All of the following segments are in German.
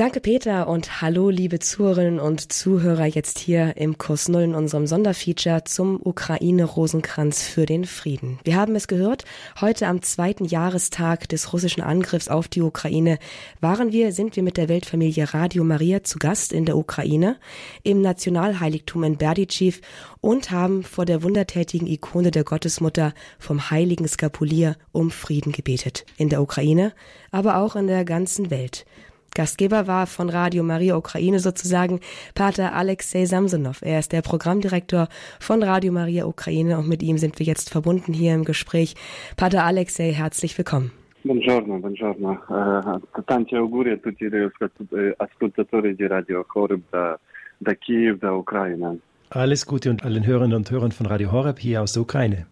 Danke, Peter, und hallo, liebe Zuhörerinnen und Zuhörer, jetzt hier im Kurs Null in unserem Sonderfeature zum Ukraine-Rosenkranz für den Frieden. Wir haben es gehört, heute am zweiten Jahrestag des russischen Angriffs auf die Ukraine waren wir, sind wir mit der Weltfamilie Radio Maria zu Gast in der Ukraine, im Nationalheiligtum in Berditschew und haben vor der wundertätigen Ikone der Gottesmutter vom heiligen Skapulier um Frieden gebetet. In der Ukraine, aber auch in der ganzen Welt. Gastgeber war von Radio Maria Ukraine sozusagen Pater Alexei Samsonov. Er ist der Programmdirektor von Radio Maria Ukraine und mit ihm sind wir jetzt verbunden hier im Gespräch. Pater Alexei, herzlich willkommen. Buongiorno, buongiorno. Uh, tanti auguri a tutti gli ascoltatori di Radio Horeb da, da Kiew, da Ukraine. Alles Gute und allen Hörerinnen und Hörern von Radio Horeb hier aus der Ukraine.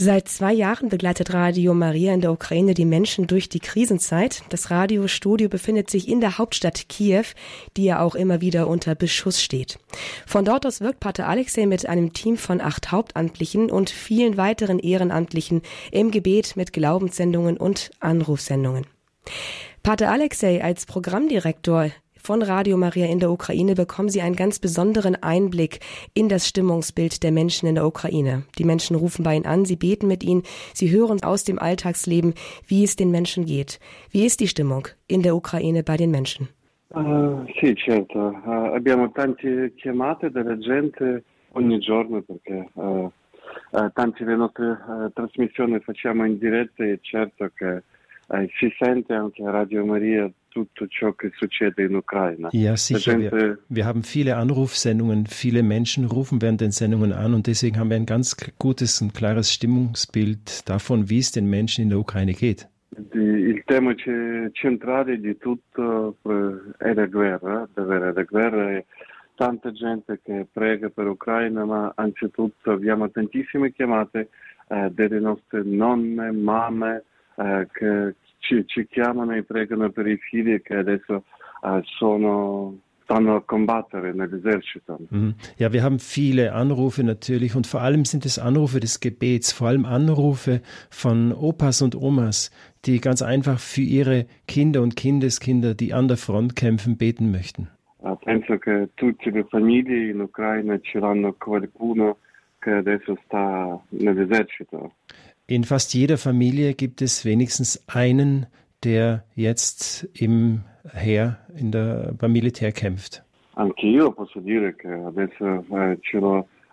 Seit zwei Jahren begleitet Radio Maria in der Ukraine die Menschen durch die Krisenzeit. Das Radiostudio befindet sich in der Hauptstadt Kiew, die ja auch immer wieder unter Beschuss steht. Von dort aus wirkt Pater Alexei mit einem Team von acht Hauptamtlichen und vielen weiteren Ehrenamtlichen im Gebet mit Glaubenssendungen und Anrufsendungen. Pater Alexei als Programmdirektor von Radio Maria in der Ukraine bekommen Sie einen ganz besonderen Einblick in das Stimmungsbild der Menschen in der Ukraine. Die Menschen rufen bei Ihnen an, sie beten mit Ihnen, sie hören aus dem Alltagsleben, wie es den Menschen geht. Wie ist die Stimmung in der Ukraine bei den Menschen? Sì, certo. Abbiamo tante chiamate della gente ogni giorno perché tante le nostre trasmissioni facciamo in diretta e certo che si sente anche a Radio Maria tutto ciò che succede in Ukraine. Ja, sicher. Wir, wir, haben viele Anrufsendungen, viele Menschen rufen während den Sendungen an und deswegen haben wir ein ganz gutes und klares Stimmungsbild davon, wie es den Menschen in der Ukraine geht. Il tema centrale di tutto è la guerra, davvero, la guerra è tanta gente che prega per Ucraina, ma anzitutto abbiamo tantissime chiamate eh, delle nostre nonne, mamme, eh, che ci, ci, chiamano e pregano per i figli che adesso sono. Mhm. Ja, wir haben viele Anrufe natürlich und vor allem sind es Anrufe des Gebets, vor allem Anrufe von Opas und Omas, die ganz einfach für ihre Kinder und Kindeskinder, die an der Front kämpfen, beten möchten. Penso che tutte le famiglie in Ucraina ce l'hanno qualcuno che adesso sta nell'esercito. In fast jeder Familie gibt es wenigstens einen, der jetzt im Heer, in der, beim Militär kämpft. Anche io posso dire che adesso eh,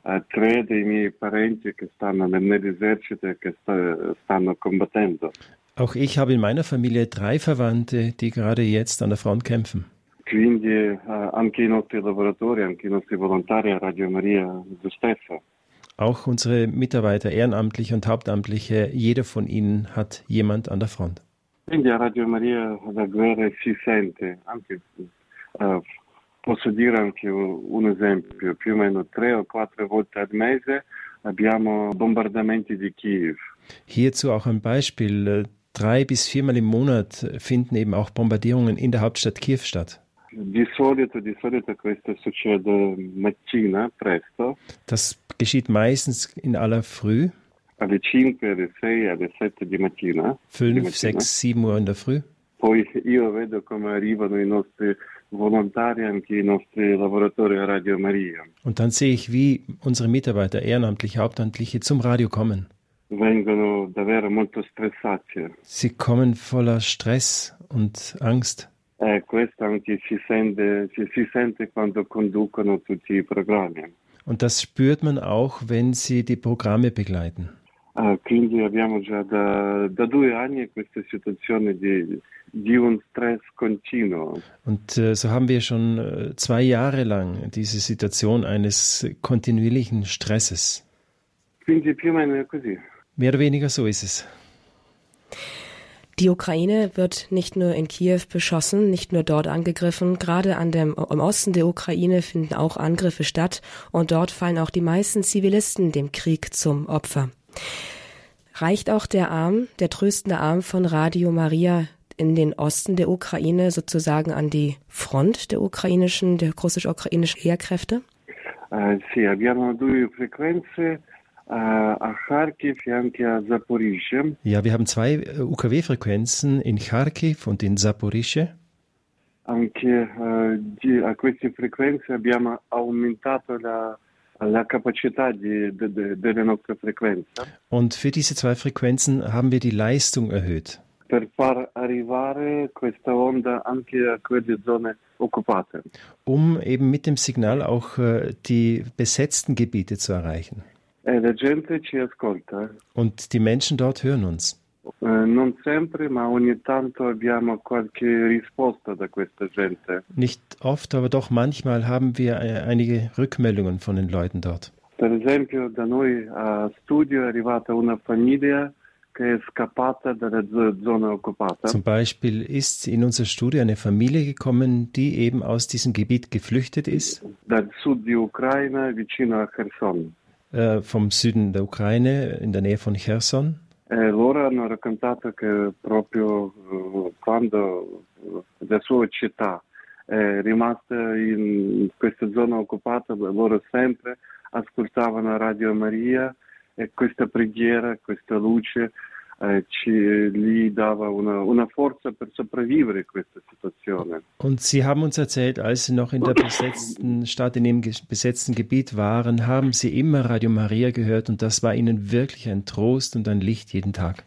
eh, tre dei miei parenti che stanno nell'esercito e che sta, stanno combattendo. Auch ich habe in meiner Familie drei Verwandte, die gerade jetzt an der Front kämpfen. Quindi eh, anche i nostri lavoratori, anche i nostri volontari a Radio Maria, lo stesso. Auch unsere Mitarbeiter, Ehrenamtliche und Hauptamtliche, jeder von ihnen hat jemand an der Front. Quindi a Radio Maria la guerra si sente, anche, uh, posso dire anche un esempio, più o meno tre o quattro volte al mese abbiamo bombardamenti di Kiew. Hierzu auch ein Beispiel. Drei bis viermal im Monat finden eben auch Bombardierungen in der Hauptstadt Kiew statt. Di solito, di solito questo succede mattina presto. Das geschieht meistens in aller Früh. Alle 5, alle 6, alle 7 di mattina. 5, 6, 7 Uhr in der Früh. Poi io vedo come arrivano i nostri volontari, anche i nostri lavoratori a Radio Maria. Und dann sehe ich, wie unsere Mitarbeiter, ehrenamtliche, hauptamtliche, zum Radio kommen. Vengono davvero molto stressati. Sie kommen voller Stress und Angst. Eh, questo anche si sente, si, si sente quando conducono tutti i programmi. Und das spürt man auch, wenn sie die Programme begleiten. Quindi abbiamo già da, da, due anni questa situazione di, di un stress continuo. Und äh, so haben wir schon äh, zwei Jahre lang diese Situation eines kontinuierlichen Stresses. Quindi più o meno così. Mehr oder weniger so ist es. Die Ukraine wird nicht nur in Kiew beschossen, nicht nur dort angegriffen. Gerade an dem, im Osten der Ukraine finden auch Angriffe statt und dort fallen auch die meisten Zivilisten dem Krieg zum Opfer. Reicht auch der Arm, der tröstende Arm von Radio Maria in den Osten der Ukraine sozusagen an die Front der ukrainischen, der russisch-ukrainischen Heerkräfte? Uh, sì, abbiamo due frequenze. a Zaporizhzhia. Ja, wir haben zwei UKW-Frequenzen in Kharkiv und in Zaporizhzhia. anche uh, queste frequenze abbiamo aumentato la, la capacità di, de, de, delle nostre frequenze. Und für diese zwei Frequenzen haben wir die Leistung erhöht. Per far arrivare questa onda anche a quelle zone occupate. Um eben mit dem Signal auch äh, die besetzten Gebiete zu erreichen. E ci ascolta. Und die Menschen dort hören uns. Eh. Nicht oft, aber doch manchmal haben wir einige Rückmeldungen von den Leuten dort. Per esempio, da noi a studio è arrivata una famiglia che è scappata dalla zo- zona occupata. Zum Beispiel ist in unser Studio eine Familie gekommen, die eben aus diesem Gebiet geflüchtet ist, dal sud di Ucraina vicino a Kherson. Vom Süden der Ukraine in der Nähe von Cherson. Loro hanno raccontato che proprio eh, quando eh, la sua città è rimasta in questa zona occupata, loro sempre ascoltavano Radio Maria e questa preghiera, questa luce eh, ci, gli dava una, una forza per sopravvivere questa situazione. Und sie haben uns erzählt, als sie noch in der besetzten Stadt, in dem besetzten Gebiet waren, haben sie immer Radio Maria gehört und das war ihnen wirklich ein Trost und ein Licht jeden Tag.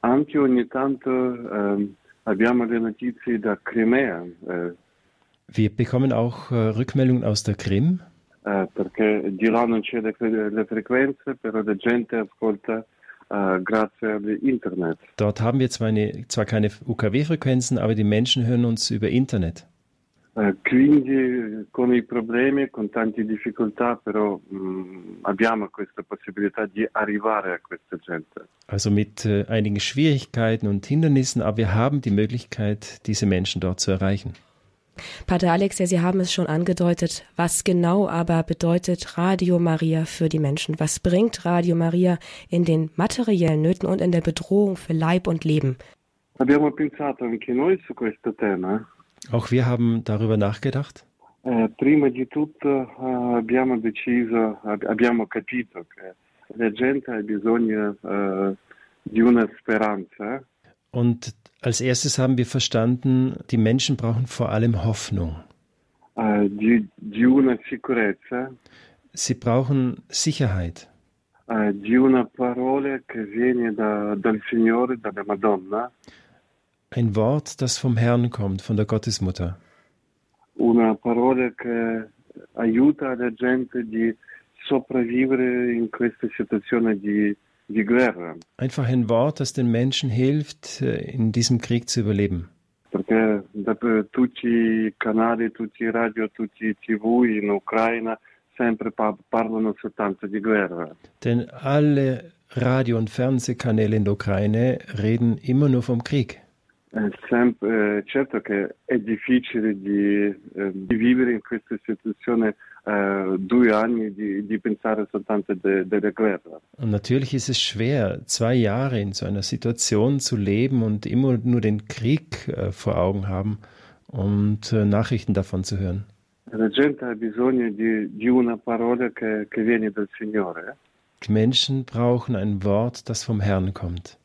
Anche ogni tanto ehm, abbiamo le notizie da Crimea, eh, Wir bekommen auch äh, Rückmeldungen aus der Krim, eh, perché di là non c'è le, le frequenze, però la gente ascolta eh, grazie all'internet. Dort haben wir zwar, eine, zwar keine UKW-Frequenzen, aber die Menschen hören uns über Internet. Eh, quindi con i problemi, con tante difficoltà, però mh, abbiamo questa possibilità di arrivare a questa gente. Also mit äh, einigen Schwierigkeiten und Hindernissen, aber wir haben die Möglichkeit, diese Menschen dort zu erreichen. Pater Alex, ja, Sie haben es schon angedeutet. Was genau aber bedeutet Radio Maria für die Menschen? Was bringt Radio Maria in den materiellen Nöten und in der Bedrohung für Leib und Leben? Auch wir haben darüber nachgedacht. Eh, prima di tutto eh, abbiamo deciso, ab- abbiamo capito che la gente ha bisogno eh, di una speranza Und als erstes haben wir verstanden, die Menschen brauchen vor allem Hoffnung. sicurezza, Sie brauchen Sicherheit, Madonna, ein Wort, das vom Herrn kommt, von der Gottesmutter. una parola che aiuta la gente di sopravvivere in questa situazione di, Einfach ein Wort, das den Menschen hilft, äh, in diesem Krieg zu überleben. Denn alle Radio- und Fernsehkanäle in der Ukraine reden immer nur vom Krieg. Eh, certo che è difficile di, eh, di vivere in questa situazione eh, due anni di, di pensare soltanto de- della guerra. Und natürlich ist es schwer, zwei Jahre in so einer Situation zu leben und immer nur den Krieg äh, vor Augen haben und äh, Nachrichten davon zu hören. La gente ha bisogno di, di una parola che, che viene dal Signore. Die Menschen brauchen ein Wort, das vom Herrn kommt.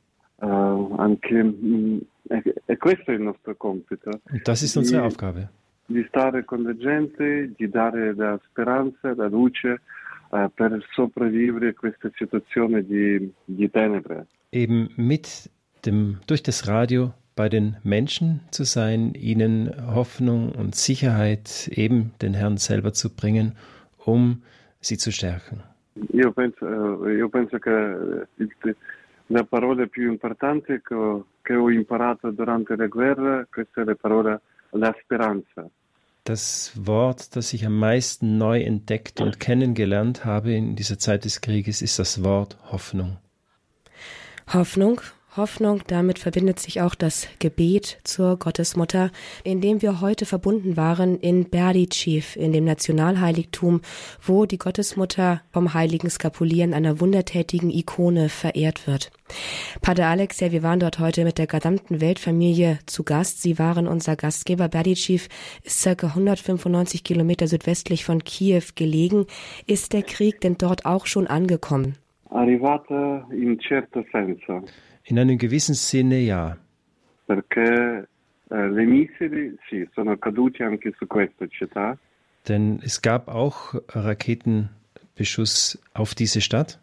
Eh, anche, mm, e, e questo è il nostro compito, Und das ist unsere Die- Aufgabe. Di stare con la gente, di dare la speranza, la luce eh, per sopravvivere a questa situazione di, di tenebre. Eben mit dem, durch das Radio bei den Menschen zu sein, ihnen Hoffnung und Sicherheit, eben den Herrn selber zu bringen, um sie zu stärken. Io penso, eh, io penso che eh, la parola più importante che ho, che ho imparato durante la guerra, questa è la parola la speranza. Das Wort, das ich am meisten neu entdeckt und kennengelernt habe in dieser Zeit des Krieges, ist das Wort Hoffnung. Hoffnung. Hoffnung, damit verbindet sich auch das Gebet zur Gottesmutter, in dem wir heute verbunden waren in Berdichev, in dem Nationalheiligtum, wo die Gottesmutter vom heiligen Skapulieren einer wundertätigen Ikone verehrt wird. Pater Alex, ja, wir waren dort heute mit der gesamten Weltfamilie zu Gast. Sie waren unser Gastgeber. Berdichev ist circa 195 Kilometer südwestlich von Kiew gelegen. Ist der Krieg denn dort auch schon angekommen? Arrivata in certo senso, In einem gewissen Sinne ja. perché eh, le missili sì, sono caduti anche su questa città. Denn es gab auch Raketenbeschuss auf diese Stadt.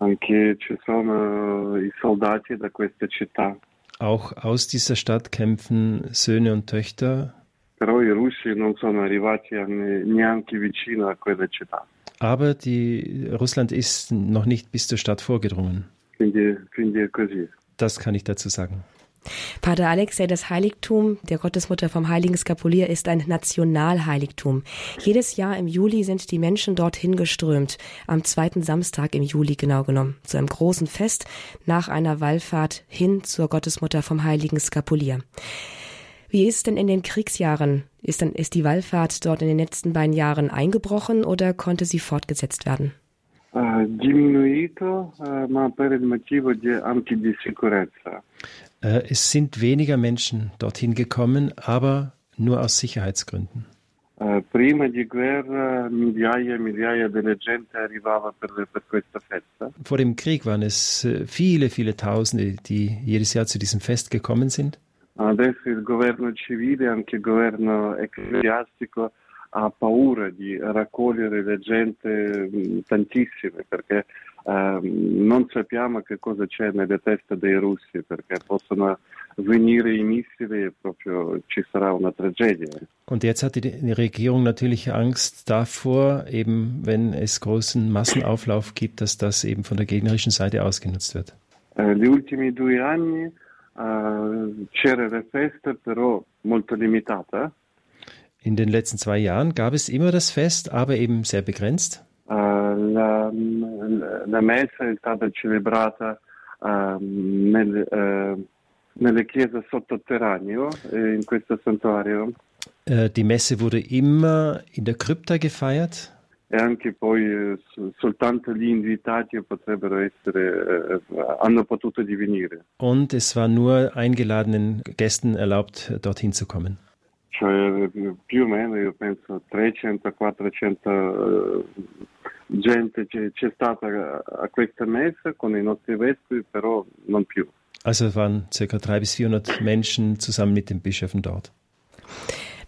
Anche ci sono i soldati da questa città. Auch aus dieser Stadt kämpfen Söhne und Töchter. Però i russi non sono arrivati neanche vicino a quella città. Aber die, Russland ist noch nicht bis zur Stadt vorgedrungen. Quindi, quindi è così. Das kann ich dazu sagen. Pater Alexei, das Heiligtum der Gottesmutter vom Heiligen Skapulier ist ein Nationalheiligtum. Jedes Jahr im Juli sind die Menschen dorthin geströmt, am zweiten Samstag im Juli genau genommen, zu einem großen Fest nach einer Wallfahrt hin zur Gottesmutter vom Heiligen Skapulier. Wie ist denn in den Kriegsjahren? Ist, dann, ist die Wallfahrt dort in den letzten beiden Jahren eingebrochen oder konnte sie fortgesetzt werden? Diminuito, ma per il motivo di, anche di sicurezza. Es sind weniger Menschen dorthin gekommen, aber nur aus Sicherheitsgründen. Prima di guerra migliaia e migliaia della gente arrivava per, per questa festa. Vor dem Krieg waren es äh, viele, viele Tausende, die jedes Jahr zu diesem Fest gekommen sind. Adesso il governo civile, anche il governo ecclesiastico, ha paura di raccogliere la gente tantissime perché eh, non sappiamo che cosa c'è nelle teste dei russi perché possono venire i missili e proprio ci sarà una tragedia. Und jetzt hat die Regierung natürlich Angst davor, eben wenn es großen Massenauflauf gibt, dass das eben von der gegnerischen Seite ausgenutzt wird. Eh, gli ultimi due anni eh, c'era la festa però molto limitata. In den letzten zwei Jahren gab es immer das Fest, aber eben sehr begrenzt. Uh, la, la, messa è stata celebrata uh, nel, uh, nelle chiese sotterraneo, in questo santuario. Die Messe wurde immer in der Krypta gefeiert. E anche poi soltanto gli invitati potrebbero essere, hanno potuto divenire. Und es war nur eingeladenen Gästen erlaubt, dorthin zu kommen. Cioè più o meno io penso 300-400 gente c'è, stata a questa messa con i nostri vescovi, però non più. Also waren ca. 300 bis 400 Menschen zusammen mit den Bischöfen dort.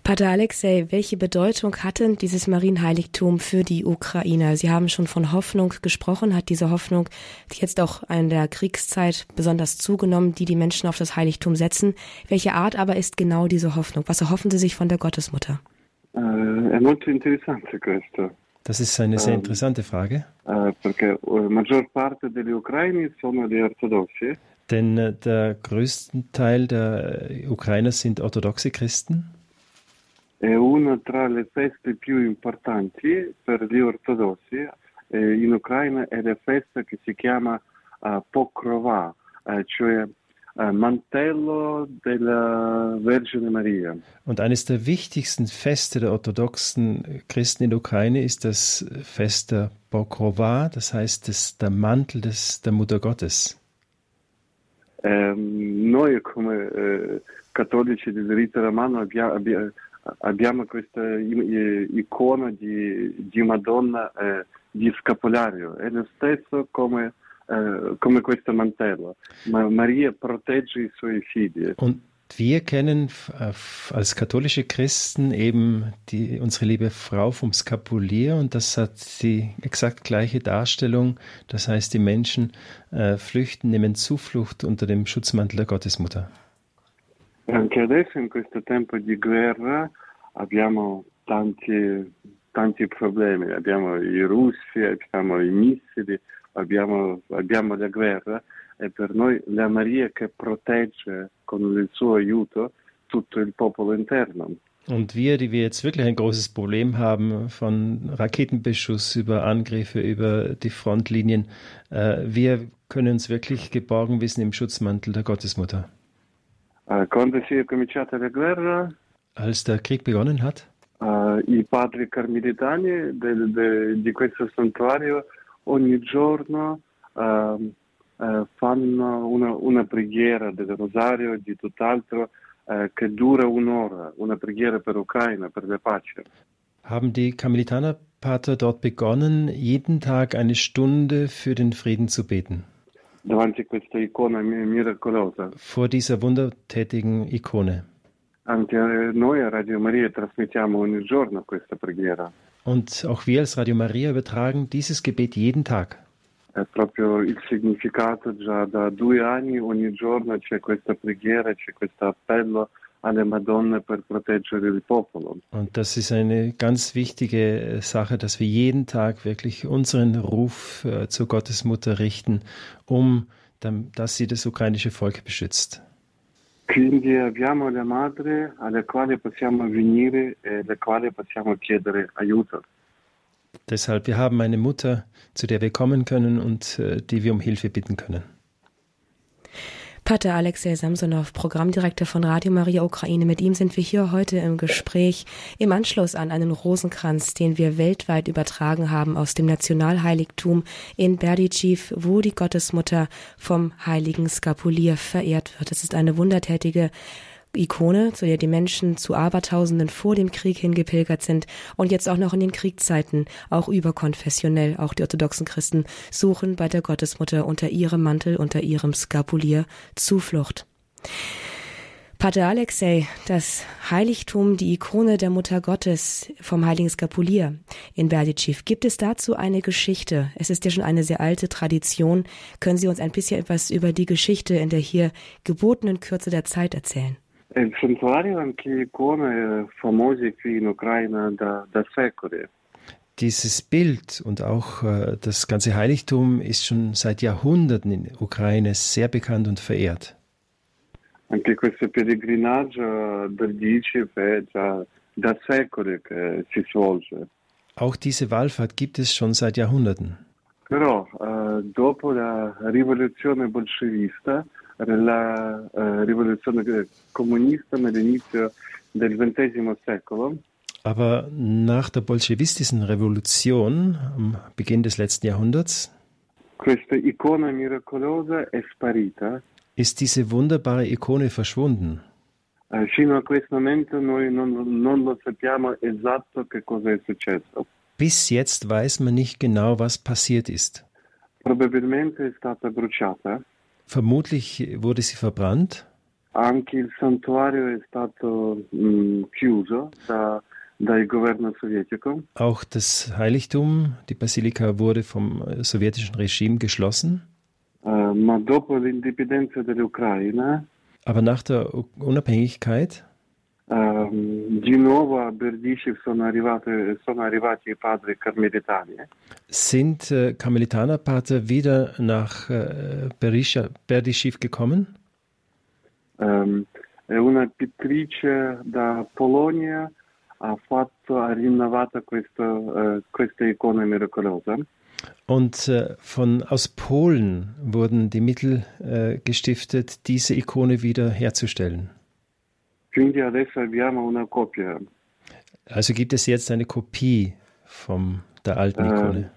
Pater Alexei, welche Bedeutung hat denn dieses Marienheiligtum für die Ukrainer? Sie haben schon von Hoffnung gesprochen. Hat diese Hoffnung jetzt auch in der Kriegszeit besonders zugenommen, die die Menschen auf das Heiligtum setzen? Welche Art aber ist genau diese Hoffnung? Was erhoffen Sie sich von der Gottesmutter? Questo. Das ist eine sehr interessante Frage. Gli ortodossi. Denn der größte Teil der Ukrainer sind orthodoxe Christen. È una tra le feste più importanti per gli ortodossi eh, in Ucraina è la festa che si chiama uh, Pokrova, uh, cioè Mantello della Vergine Maria. Und eines der wichtigsten Feste der orthodoxen Christen in der Ukraine ist das Fest der Pokrova, das heißt das, der Mantel des, der Mutter Gottes. Ähm, noi come eh, cattolici del rito romano abbiamo, abbiamo abbiamo questa icona di, di Madonna eh, di scapolario, è lo stesso come, eh, come questo mantello. Ma Maria protegge i suoi figli. Und wir kennen als katholische Christen eben die, unsere liebe Frau vom Skapulier und das hat die exakt gleiche Darstellung. Das heißt, die Menschen äh, flüchten, nehmen Zuflucht unter dem Schutzmantel der Gottesmutter. Anche adesso in questo tempo di guerra abbiamo tanti, tanti problemi, abbiamo i russi, abbiamo i missili, abbiamo, abbiamo la guerra e per noi la Maria che protegge con il suo aiuto tutto il popolo interno. Und wir, die wir jetzt wirklich ein großes Problem haben, von Raketenbeschuss über Angriffe, über die Frontlinien, äh, wir können uns wirklich geborgen wissen im Schutzmantel der Gottesmutter. Als der Krieg begonnen hat? Uh, I padri carmelitani del, de, di questo santuario ogni giorno uh, uh, fanno una, una, preghiera del rosario e di tutt'altro che dura un'ora, una preghiera per Ucraina, per la pace. Haben die Karmelitanerpater dort begonnen, jeden Tag eine Stunde für den Frieden zu beten? Vor dieser wundertätigen Ikone. Preghiera. Und auch wir als Radio Maria übertragen dieses Gebet jeden Tag. È proprio il significato già da due anni, ogni giorno c'è questa preghiera, c'è questo appello alle Madonne per proteggere il popolo. Und das ist eine ganz wichtige Sache, dass wir jeden Tag wirklich unseren Ruf äh, zur Gottesmutter richten, um dass sie das ukrainische Volk beschützt. Quindi abbiamo la madre alla quale possiamo venire e alla quale possiamo chiedere aiuto. Deshalb, wir haben eine Mutter, zu der wir kommen können und äh, die wir um Hilfe bitten können. Pater Alexei Samsonov, Programmdirektor von Radio Maria Ukraine. Mit ihm sind wir hier heute im Gespräch im Anschluss an einen Rosenkranz, den wir weltweit übertragen haben aus dem Nationalheiligtum in Berdichiv, wo die Gottesmutter vom heiligen Skapulier verehrt wird. Es ist eine wundertätige Ikone, zu der die Menschen zu Abertausenden vor dem Krieg hingepilgert sind und jetzt auch noch in den Kriegszeiten, auch überkonfessionell, auch die orthodoxen Christen suchen bei der Gottesmutter unter ihrem Mantel, unter ihrem Skapulier Zuflucht. Pater Alexei, das Heiligtum, die Ikone der Mutter Gottes vom heiligen Skapulier in Berdichiv. Gibt es dazu eine Geschichte? Es ist ja schon eine sehr alte Tradition. Können Sie uns ein bisschen etwas über die Geschichte in der hier gebotenen Kürze der Zeit erzählen? Anche icone famose qui in Ucraina da, da secoli. Dieses Bild und auch äh, das ganze Heiligtum ist schon seit Jahrhunderten in Ukraine sehr bekannt und verehrt. Anche questo pellegrinaggio del Dicif è già da secoli che si svolge. Auch diese Wallfahrt gibt es schon seit Jahrhunderten. Però eh, dopo la rivoluzione bolscevista la eh, rivoluzione comunista nell'inizio del XX secolo. Aber nach der bolschewistischen Revolution am Beginn des letzten Jahrhunderts questa icona miracolosa è sparita. Ist diese wunderbare Ikone verschwunden? Eh. Bis jetzt weiß man nicht genau, was passiert ist. Probabilmente è stata bruciata. Vermutlich wurde sie verbrannt. Anche il santuario è stato mh, mm, chiuso da, dal governo sovietico. Auch das Heiligtum, die Basilika, wurde vom äh, sowjetischen Regime geschlossen. Ma dopo l'indipendenza dell'Ucraina. Aber nach der Unabhängigkeit. Di nuovo a Berdishev sono, arrivate, sono arrivati i padri carmelitani. Sind äh, Karmelitanerpater wieder nach äh, Berdishev gekommen? Um, una pittrice da Polonia ha fatto, ha rinnovato questo, uh, questa icona miracolosa. Und äh, von aus Polen wurden die Mittel äh, gestiftet, diese Ikone wieder herzustellen. Quindi adesso abbiamo una copia. Also gibt es jetzt eine Kopie von der alten Ikone.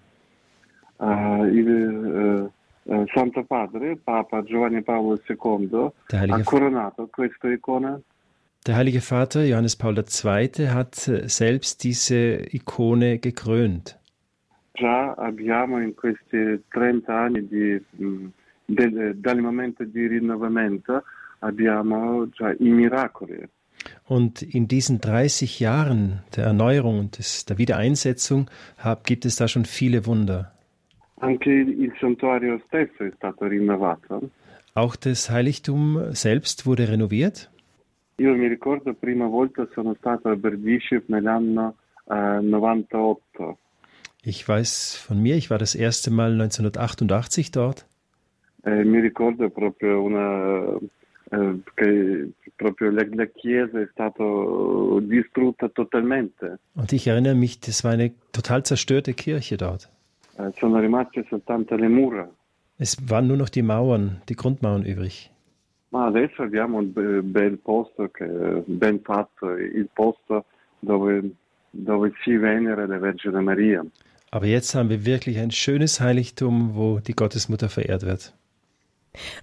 Uh, il uh, Santo Padre, Papa Giovanni Paolo II, ha coronato questa icona. Der Heilige Vater Johannes Paul II hat selbst diese Ikone gekrönt. Già abbiamo in questi 30 anni di, de, dal momento di rinnovamento abbiamo già i miracoli. Und in diesen 30 Jahren der Erneuerung und des, der Wiedereinsetzung hab, gibt es da schon viele Wunder. Anche il santuario stesso è stato rinnovato. Auch das Heiligtum selbst wurde renoviert. Io mi ricordo prima volta sono stato a Berdishev nell'anno eh, 98. Ich weiß von mir, ich war das erste Mal 1988 dort. Eh, mi ricordo proprio una che proprio la, la, chiesa è stata distrutta totalmente. Und ich erinnere mich, das war eine total zerstörte Kirche dort. Eh, sono rimaste soltanto le mura. Es waren nur noch die Mauern, die Grundmauern übrig. Ma adesso abbiamo un bel posto, che, ben fatto, il posto dove, dove si venera la Vergine Maria. Aber jetzt haben wir wirklich ein schönes Heiligtum, wo die Gottesmutter verehrt wird.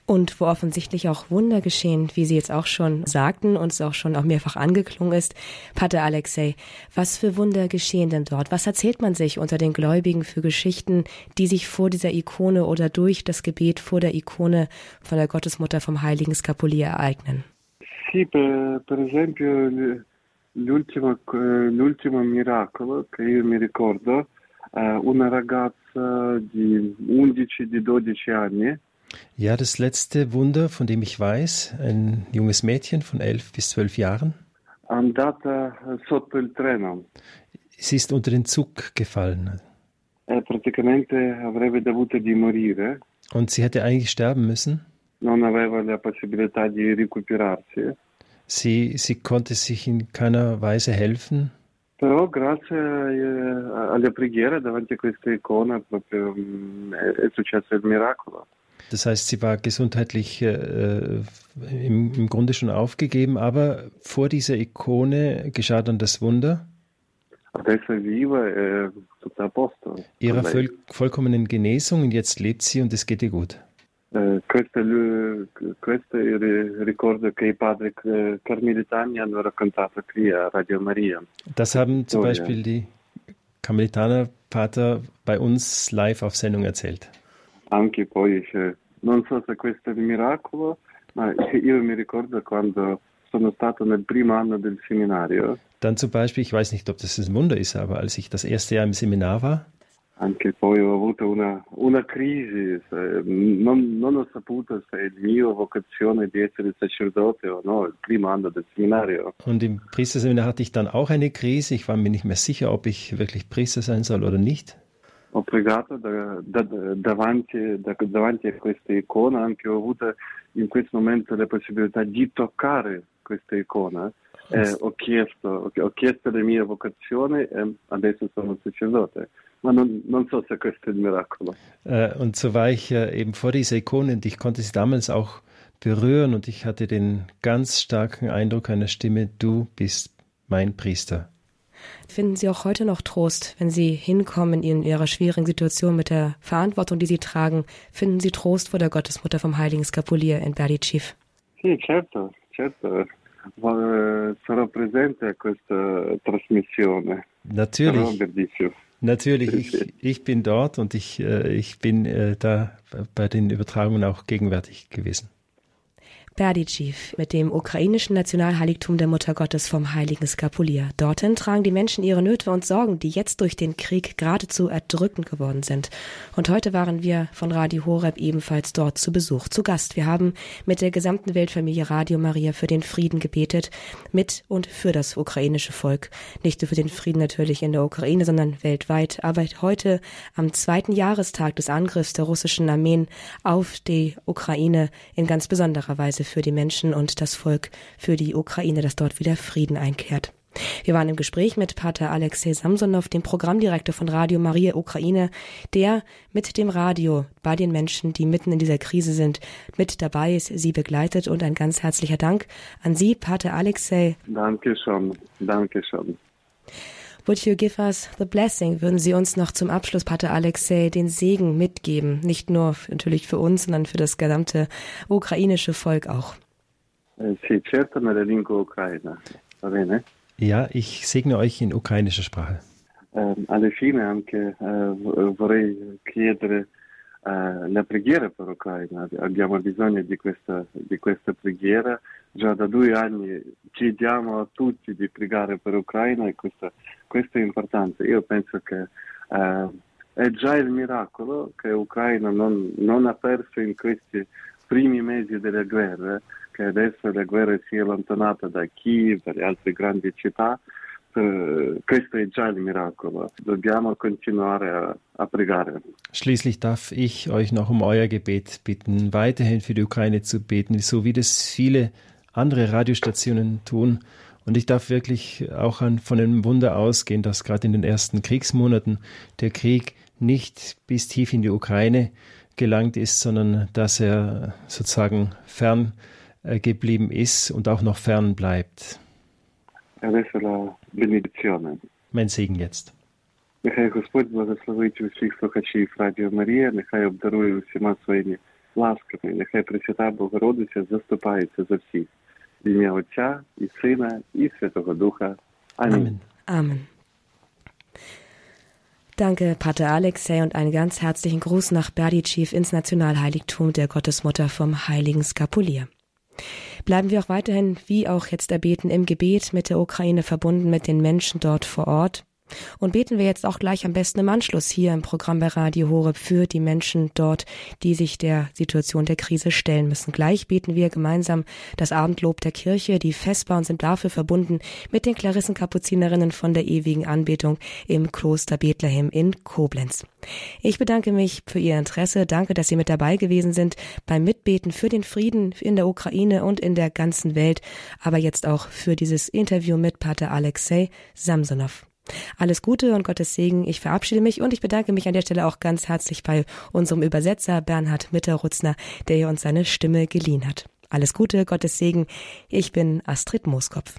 Und wo offensichtlich auch Wunder geschehen, wie Sie jetzt auch schon sagten und es auch schon auch mehrfach angeklungen ist. Pater Alexei, was für Wunder geschehen denn dort? Was erzählt man sich unter den Gläubigen für Geschichten, die sich vor dieser Ikone oder durch das Gebet vor der Ikone von der Gottesmutter vom heiligen Skapulier ereignen? Sì, per, esempio l'ultimo, l'ultimo miracolo che io mi ricordo, una ragazza di 11, di 12 anni. Ja, das letzte Wunder, von dem ich weiß, ein junges Mädchen von 11 bis 12 Jahren. Sotto treno. Sie ist unter den Zug gefallen. Eh, praticamente avrebbe dovuto di morire. Und sie hätte eigentlich sterben müssen. Non aveva la possibilità di recuperarsi. Sie, sie konnte sich in keiner Weise helfen. Però grazie alle preghiere davanti a questa icona proprio mm, è successo il miracolo. Das heißt, sie war gesundheitlich äh, im, im Grunde schon aufgegeben, aber vor dieser Ikone geschah dann das Wunder. Posto. Ihrer voll, vollkommenen Genesung und jetzt lebt sie und es geht ihr gut. Eh, Radio Maria. Das haben zum Beispiel die Karmelitaner Pater bei uns live auf Sendung erzählt. Anche poi, non so se questo è il miracolo, ma io mi ricordo quando sono stato nel primo anno del seminario. Dann zum Beispiel, ich weiß nicht, ob das ein Wunder ist, aber als ich das erste Jahr im Seminar war, anche poi ho avuto una, una crisi, non, non, ho saputo se è mia vocazione di essere sacerdote o no, il primo anno del seminario. Und im Priesterseminar hatte ich dann auch eine Krise, ich war mir nicht mehr sicher, ob ich wirklich Priester sein soll oder nicht. Ho pregato da, da, davanti, da, davanti a questa icona, anche ho avuto in questo momento la possibilità di toccare questa icona. Eh, ho, chiesto, ho chiesto la mia vocazione e adesso sono sacerdote. Ma non, non so se questo è il miracolo. Äh, und so war ich äh, eben vor dieser Ikone und ich konnte sie damals auch berühren und ich hatte den ganz starken Eindruck einer Stimme, du bist mein Priester. Finden Sie auch heute noch Trost, wenn Sie hinkommen in Ihrer schwierigen Situation mit der Verantwortung, die Sie tragen? Finden Sie Trost vor der Gottesmutter vom Heiligen Skapulier in Berdiciv? Sì, certo, certo. Sarò presente a questa trasmissione. Natürlich. Natürlich, ich, ich bin dort und ich, äh, ich bin äh, da bei den Übertragungen auch gegenwärtig gewesen. Berdiciv mit dem ukrainischen Nationalheiligtum der Mutter Gottes vom heiligen Skapulier. Dorthin tragen die Menschen ihre Nöte und Sorgen, die jetzt durch den Krieg geradezu erdrückend geworden sind. Und heute waren wir von Radio Horeb ebenfalls dort zu Besuch, zu Gast. Wir haben mit der gesamten Weltfamilie Radio Maria für den Frieden gebetet, mit und für das ukrainische Volk. Nicht nur für den Frieden natürlich in der Ukraine, sondern weltweit. Aber heute, am zweiten Jahrestag des Angriffs der russischen Armeen auf die Ukraine, in ganz besonderer Weise für die Menschen und das Volk, für die Ukraine, dass dort wieder Frieden einkehrt. Wir waren im Gespräch mit Pater Alexei Samsonov, dem Programmdirektor von Radio Maria Ukraine, der mit dem Radio bei den Menschen, die mitten in dieser Krise sind, mit dabei ist, sie begleitet und ein ganz herzlicher Dank an Sie, Pater Alexei. Danke schon, danke schon. Would you give us the blessing? Würden Sie uns noch zum Abschluss, Pater Alexei, den Segen mitgeben? Nicht nur natürlich für uns, sondern für das gesamte ukrainische Volk auch. Eh, sì, certo nella lingua ucraina. Va bene? Ja, ich segne euch in ukrainischer Sprache. Eh, fine anche eh, vorrei chiedere la preghiera per l'Ucraina. Abbiamo bisogno di questa, di questa preghiera. Già da due anni chiediamo a tutti di pregare per l'Ucraina e questa, questo è importante. Io penso che eh, è già il miracolo che l'Ucraina non, non, ha perso in questi primi mesi della guerra, che adesso la guerra si è allontanata da Kiev e altre grandi città. Eh, questo è già il miracolo. Dobbiamo continuare a pregare. Schließlich darf ich euch noch um euer Gebet bitten, weiterhin für die Ukraine zu beten, so wie das viele andere Radiostationen tun. Und ich darf wirklich auch an, von einem Wunder ausgehen, dass gerade in den ersten Kriegsmonaten der Krieg nicht bis tief in die Ukraine gelangt ist, sondern dass er sozusagen fern äh, geblieben ist und auch noch fern bleibt. Adesso la benedizione. Mein Segen jetzt. Нехай Господь благословить усіх слухачів Радіо Марія, нехай обдарує усіма своїми ласками, нехай Пресвята Богородиця заступається за всіх. В ім'я Отця і Сина і Святого Духа. Амінь. Amen. Danke, Pater Alexei, und einen ganz herzlichen Gruß nach Berditschew ins Nationalheiligtum der Gottesmutter vom Heiligen Skapulier. Bleiben wir auch weiterhin, wie auch jetzt erbeten, im Gebet mit der Ukraine verbunden, mit den Menschen dort vor Ort. Und beten wir jetzt auch gleich am besten im Anschluss hier im Programm bei Radio Horeb für die Menschen dort, die sich der Situation der Krise stellen müssen. Gleich beten wir gemeinsam das Abendlob der Kirche, die Vesper und sind dafür verbunden mit den Klarissenkapuzinerinnen von der ewigen Anbetung im Kloster Bethlehem in Koblenz. Ich bedanke mich für Ihr Interesse. Danke, dass Sie mit dabei gewesen sind beim Mitbeten für den Frieden in der Ukraine und in der ganzen Welt, aber jetzt auch für dieses Interview mit Pater Alexei Samsonov. Alles Gute und Gottes Segen. Ich verabschiede mich und ich bedanke mich an der Stelle auch ganz herzlich bei unserem Übersetzer Bernhard Mitterrutzner, der uns seine Stimme geliehen hat. Alles Gute, Gottes Segen. Ich bin Astrid Mooskopf.